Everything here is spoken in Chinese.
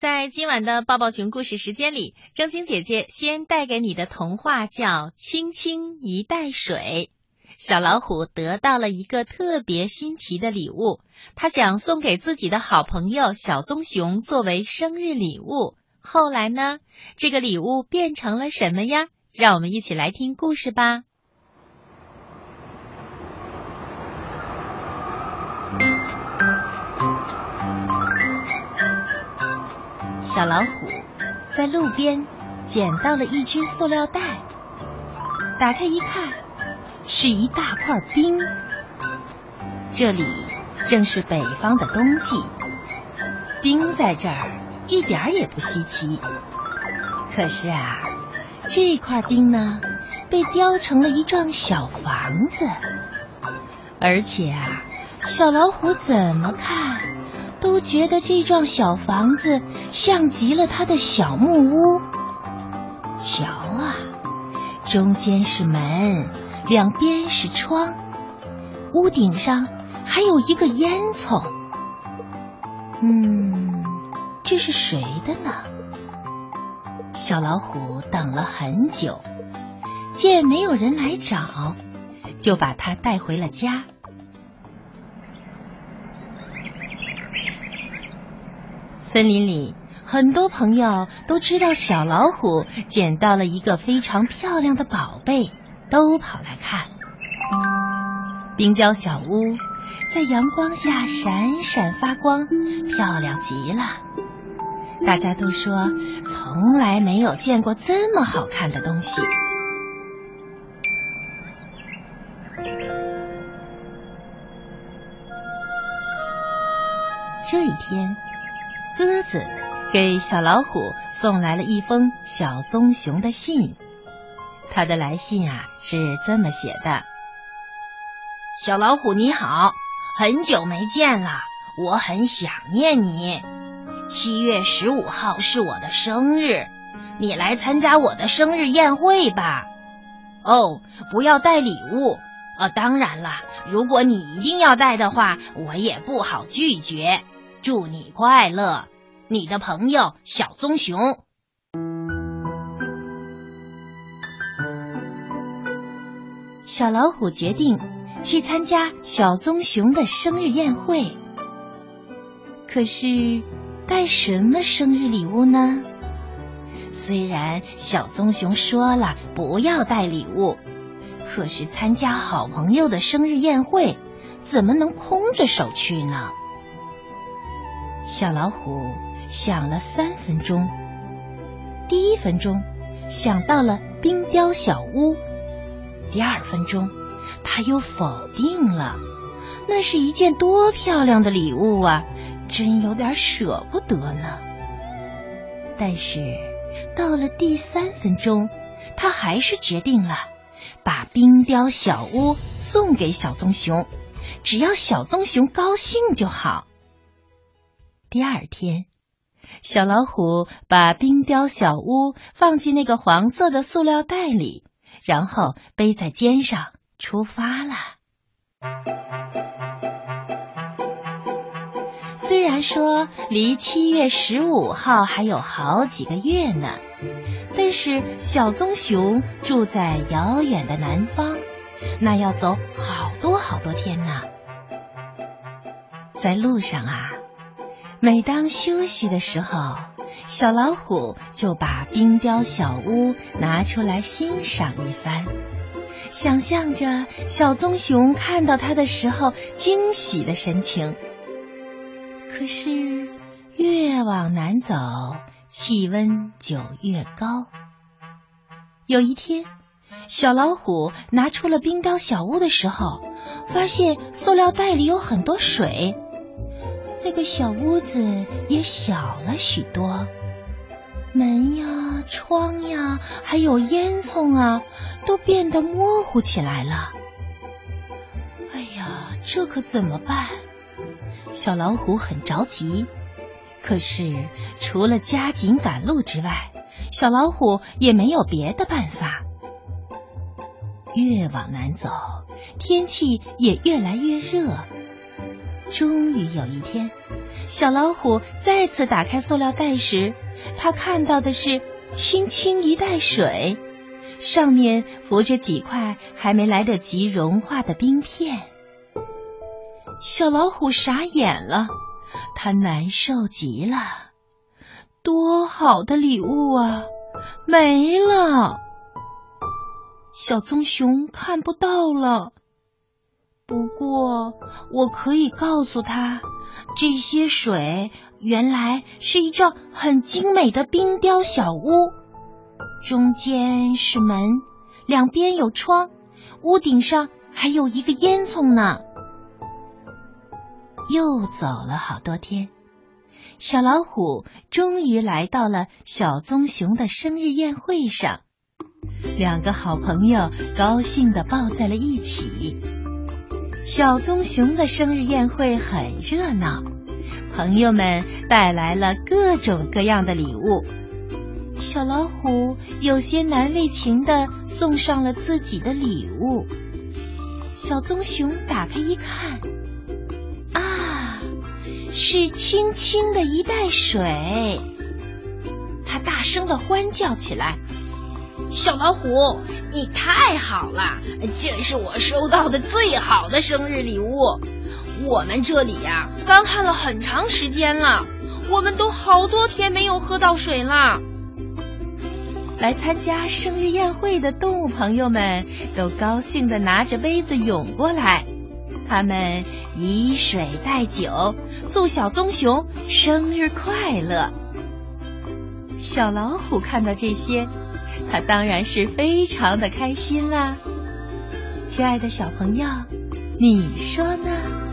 在今晚的抱抱熊故事时间里，正晶姐姐先带给你的童话叫《轻轻一袋水》。小老虎得到了一个特别新奇的礼物，他想送给自己的好朋友小棕熊作为生日礼物。后来呢，这个礼物变成了什么呀？让我们一起来听故事吧。小老虎在路边捡到了一只塑料袋，打开一看，是一大块冰。这里正是北方的冬季，冰在这儿一点也不稀奇。可是啊，这块冰呢，被雕成了一幢小房子，而且啊，小老虎怎么看？都觉得这幢小房子像极了他的小木屋。瞧啊，中间是门，两边是窗，屋顶上还有一个烟囱。嗯，这是谁的呢？小老虎等了很久，见没有人来找，就把它带回了家。森林里，很多朋友都知道小老虎捡到了一个非常漂亮的宝贝，都跑来看。冰雕小屋在阳光下闪闪发光，漂亮极了。大家都说从来没有见过这么好看的东西。这一天。鸽子给小老虎送来了一封小棕熊的信。他的来信啊是这么写的：“小老虎你好，很久没见了，我很想念你。七月十五号是我的生日，你来参加我的生日宴会吧。哦，不要带礼物。呃，当然了，如果你一定要带的话，我也不好拒绝。祝你快乐。”你的朋友小棕熊，小老虎决定去参加小棕熊的生日宴会。可是带什么生日礼物呢？虽然小棕熊说了不要带礼物，可是参加好朋友的生日宴会，怎么能空着手去呢？小老虎。想了三分钟，第一分钟想到了冰雕小屋，第二分钟他又否定了，那是一件多漂亮的礼物啊，真有点舍不得呢。但是到了第三分钟，他还是决定了把冰雕小屋送给小棕熊，只要小棕熊高兴就好。第二天。小老虎把冰雕小屋放进那个黄色的塑料袋里，然后背在肩上出发了。虽然说离七月十五号还有好几个月呢，但是小棕熊住在遥远的南方，那要走好多好多天呢。在路上啊。每当休息的时候，小老虎就把冰雕小屋拿出来欣赏一番，想象着小棕熊看到它的时候惊喜的神情。可是越往南走，气温就越高。有一天，小老虎拿出了冰雕小屋的时候，发现塑料袋里有很多水。那个小屋子也小了许多，门呀、窗呀，还有烟囱啊，都变得模糊起来了。哎呀，这可怎么办？小老虎很着急，可是除了加紧赶路之外，小老虎也没有别的办法。越往南走，天气也越来越热。终于有一天，小老虎再次打开塑料袋时，他看到的是轻轻一袋水，上面浮着几块还没来得及融化的冰片。小老虎傻眼了，他难受极了。多好的礼物啊，没了！小棕熊看不到了。不过，我可以告诉他，这些水原来是一幢很精美的冰雕小屋，中间是门，两边有窗，屋顶上还有一个烟囱呢。又走了好多天，小老虎终于来到了小棕熊的生日宴会上。两个好朋友高兴的抱在了一起。小棕熊的生日宴会很热闹，朋友们带来了各种各样的礼物。小老虎有些难为情的送上了自己的礼物。小棕熊打开一看。啊是轻轻的一袋水，他大声的欢叫起来：“小老虎，你太好了！这是我收到的最好的生日礼物。我们这里呀，干旱了很长时间了，我们都好多天没有喝到水了。”来参加生日宴会的动物朋友们都高兴的拿着杯子涌过来，他们以水代酒。祝小棕熊生日快乐！小老虎看到这些，他当然是非常的开心啦。亲爱的小朋友，你说呢？